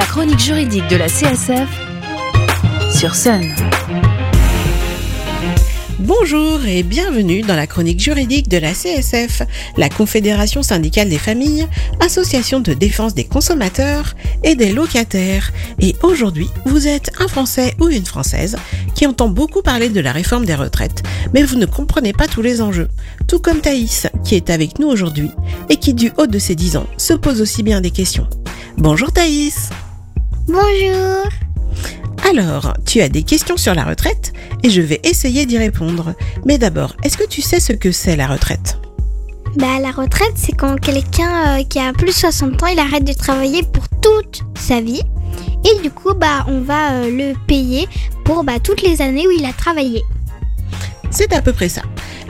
la chronique juridique de la CSF sur Sun. Bonjour et bienvenue dans la chronique juridique de la CSF, la Confédération syndicale des familles, association de défense des consommateurs et des locataires. Et aujourd'hui, vous êtes un Français ou une Française qui entend beaucoup parler de la réforme des retraites, mais vous ne comprenez pas tous les enjeux. Tout comme Thaïs, qui est avec nous aujourd'hui et qui, du haut de ses 10 ans, se pose aussi bien des questions. Bonjour Thaïs Bonjour alors, tu as des questions sur la retraite et je vais essayer d'y répondre. Mais d'abord, est-ce que tu sais ce que c'est la retraite? Bah la retraite, c'est quand quelqu'un euh, qui a plus de 60 ans, il arrête de travailler pour toute sa vie. Et du coup, bah on va euh, le payer pour bah, toutes les années où il a travaillé. C'est à peu près ça.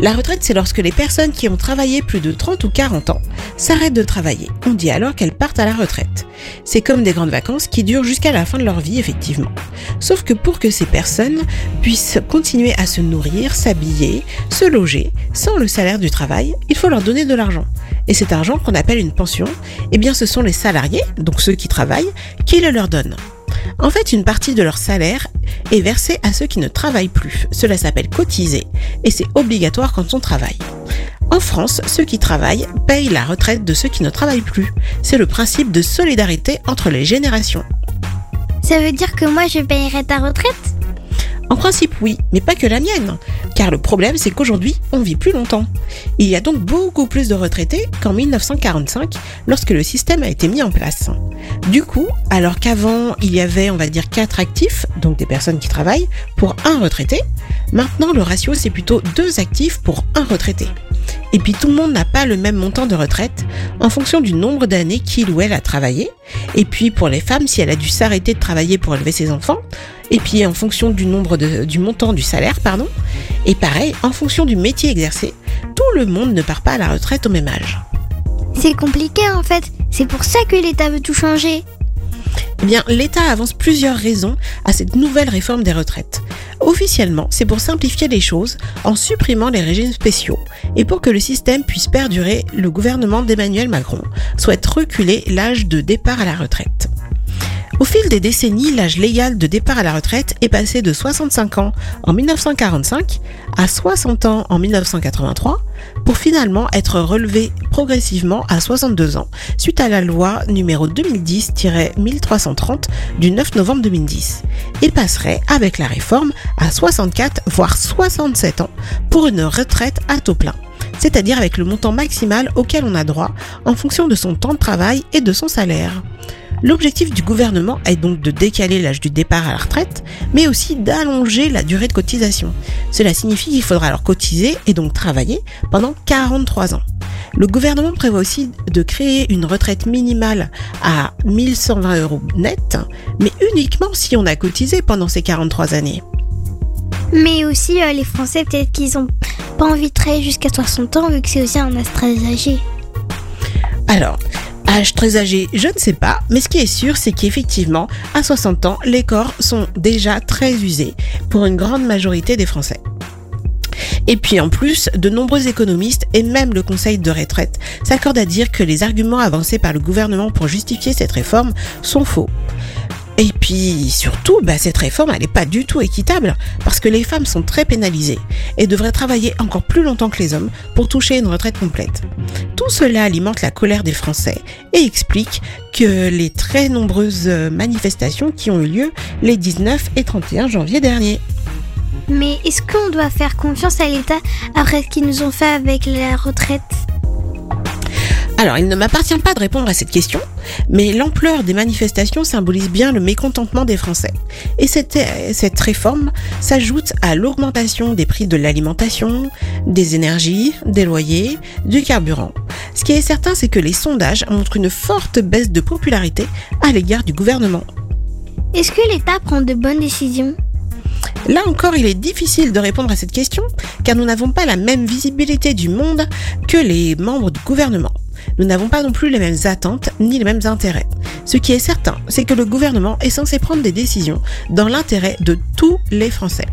La retraite, c'est lorsque les personnes qui ont travaillé plus de 30 ou 40 ans s'arrêtent de travailler. On dit alors qu'elles partent à la retraite. C'est comme des grandes vacances qui durent jusqu'à la fin de leur vie, effectivement. Sauf que pour que ces personnes puissent continuer à se nourrir, s'habiller, se loger, sans le salaire du travail, il faut leur donner de l'argent. Et cet argent qu'on appelle une pension, eh bien ce sont les salariés, donc ceux qui travaillent, qui le leur donnent. En fait, une partie de leur salaire est versée à ceux qui ne travaillent plus. Cela s'appelle cotiser et c'est obligatoire quand on travaille. En France, ceux qui travaillent payent la retraite de ceux qui ne travaillent plus. C'est le principe de solidarité entre les générations. Ça veut dire que moi je payerai ta retraite? En principe oui, mais pas que la mienne. Car le problème c'est qu'aujourd'hui, on vit plus longtemps. Il y a donc beaucoup plus de retraités qu'en 1945 lorsque le système a été mis en place. Du coup, alors qu'avant il y avait on va dire 4 actifs, donc des personnes qui travaillent, pour un retraité, maintenant le ratio c'est plutôt 2 actifs pour un retraité. Et puis tout le monde n'a pas le même montant de retraite en fonction du nombre d'années qu'il ou elle a travaillé. Et puis pour les femmes, si elle a dû s'arrêter de travailler pour élever ses enfants. Et puis en fonction du nombre du montant du salaire, pardon. Et pareil, en fonction du métier exercé, tout le monde ne part pas à la retraite au même âge. C'est compliqué en fait. C'est pour ça que l'État veut tout changer. Eh bien, l'État avance plusieurs raisons à cette nouvelle réforme des retraites. Officiellement, c'est pour simplifier les choses en supprimant les régimes spéciaux. Et pour que le système puisse perdurer, le gouvernement d'Emmanuel Macron souhaite reculer l'âge de départ à la retraite. Au fil des décennies, l'âge légal de départ à la retraite est passé de 65 ans en 1945 à 60 ans en 1983 pour finalement être relevé progressivement à 62 ans suite à la loi numéro 2010-1330 du 9 novembre 2010 et passerait avec la réforme à 64 voire 67 ans pour une retraite à taux plein c'est-à-dire avec le montant maximal auquel on a droit en fonction de son temps de travail et de son salaire. L'objectif du gouvernement est donc de décaler l'âge du départ à la retraite, mais aussi d'allonger la durée de cotisation. Cela signifie qu'il faudra alors cotiser et donc travailler pendant 43 ans. Le gouvernement prévoit aussi de créer une retraite minimale à 1120 euros net, mais uniquement si on a cotisé pendant ces 43 années. Mais aussi euh, les Français, peut-être qu'ils ont pas envie de travailler jusqu'à 60 ans vu que c'est aussi un âge très âgé. Alors, Âge très âgé, je ne sais pas, mais ce qui est sûr, c'est qu'effectivement, à 60 ans, les corps sont déjà très usés pour une grande majorité des Français. Et puis en plus, de nombreux économistes et même le Conseil de retraite s'accordent à dire que les arguments avancés par le gouvernement pour justifier cette réforme sont faux. Puis surtout, bah, cette réforme, elle n'est pas du tout équitable, parce que les femmes sont très pénalisées et devraient travailler encore plus longtemps que les hommes pour toucher une retraite complète. Tout cela alimente la colère des Français et explique que les très nombreuses manifestations qui ont eu lieu les 19 et 31 janvier dernier. Mais est-ce qu'on doit faire confiance à l'État après ce qu'ils nous ont fait avec la retraite? Alors, il ne m'appartient pas de répondre à cette question, mais l'ampleur des manifestations symbolise bien le mécontentement des Français. Et cette, cette réforme s'ajoute à l'augmentation des prix de l'alimentation, des énergies, des loyers, du carburant. Ce qui est certain, c'est que les sondages montrent une forte baisse de popularité à l'égard du gouvernement. Est-ce que l'État prend de bonnes décisions? Là encore, il est difficile de répondre à cette question car nous n'avons pas la même visibilité du monde que les membres du gouvernement. Nous n'avons pas non plus les mêmes attentes ni les mêmes intérêts. Ce qui est certain, c'est que le gouvernement est censé prendre des décisions dans l'intérêt de tous les Français.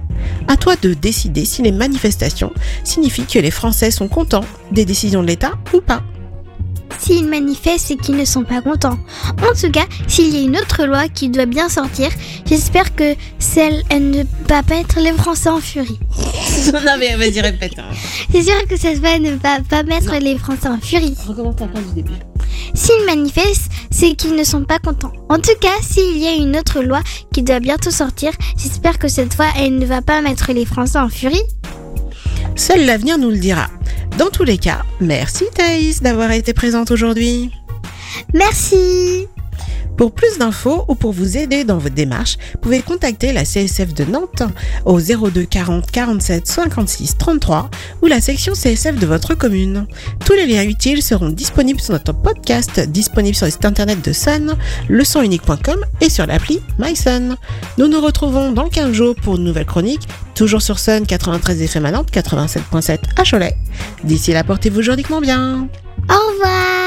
À toi de décider si les manifestations signifient que les Français sont contents des décisions de l'État ou pas. S'ils manifestent, c'est qu'ils ne sont pas contents. En tout cas, s'il y a une autre loi qui doit bien sortir, j'espère que celle elle ne va pas mettre les Français en furie. non mais vas-y répète. hein. C'est sûr que cette loi ne va pas mettre les Français en furie. Recommence ta phrase du début. S'ils manifestent, c'est qu'ils ne sont pas contents. En tout cas, s'il y a une autre loi qui doit bientôt sortir, j'espère que cette fois, elle ne va pas mettre les Français en furie. Seul l'avenir nous le dira. Dans tous les cas, merci Thaïs d'avoir été présente aujourd'hui. Merci Pour plus d'infos ou pour vous aider dans votre démarche, vous pouvez contacter la CSF de Nantes au 02 40 47 56 33 ou la section CSF de votre commune. Tous les liens utiles seront disponibles sur notre podcast, disponible sur le site internet de Sun, leçonunique.com et sur l'appli MySun. Nous nous retrouvons dans 15 jours pour une nouvelle chronique, toujours sur Sun 93 FM Nantes, 87.7 à Cholet. D'ici là, portez-vous juridiquement bien. Au revoir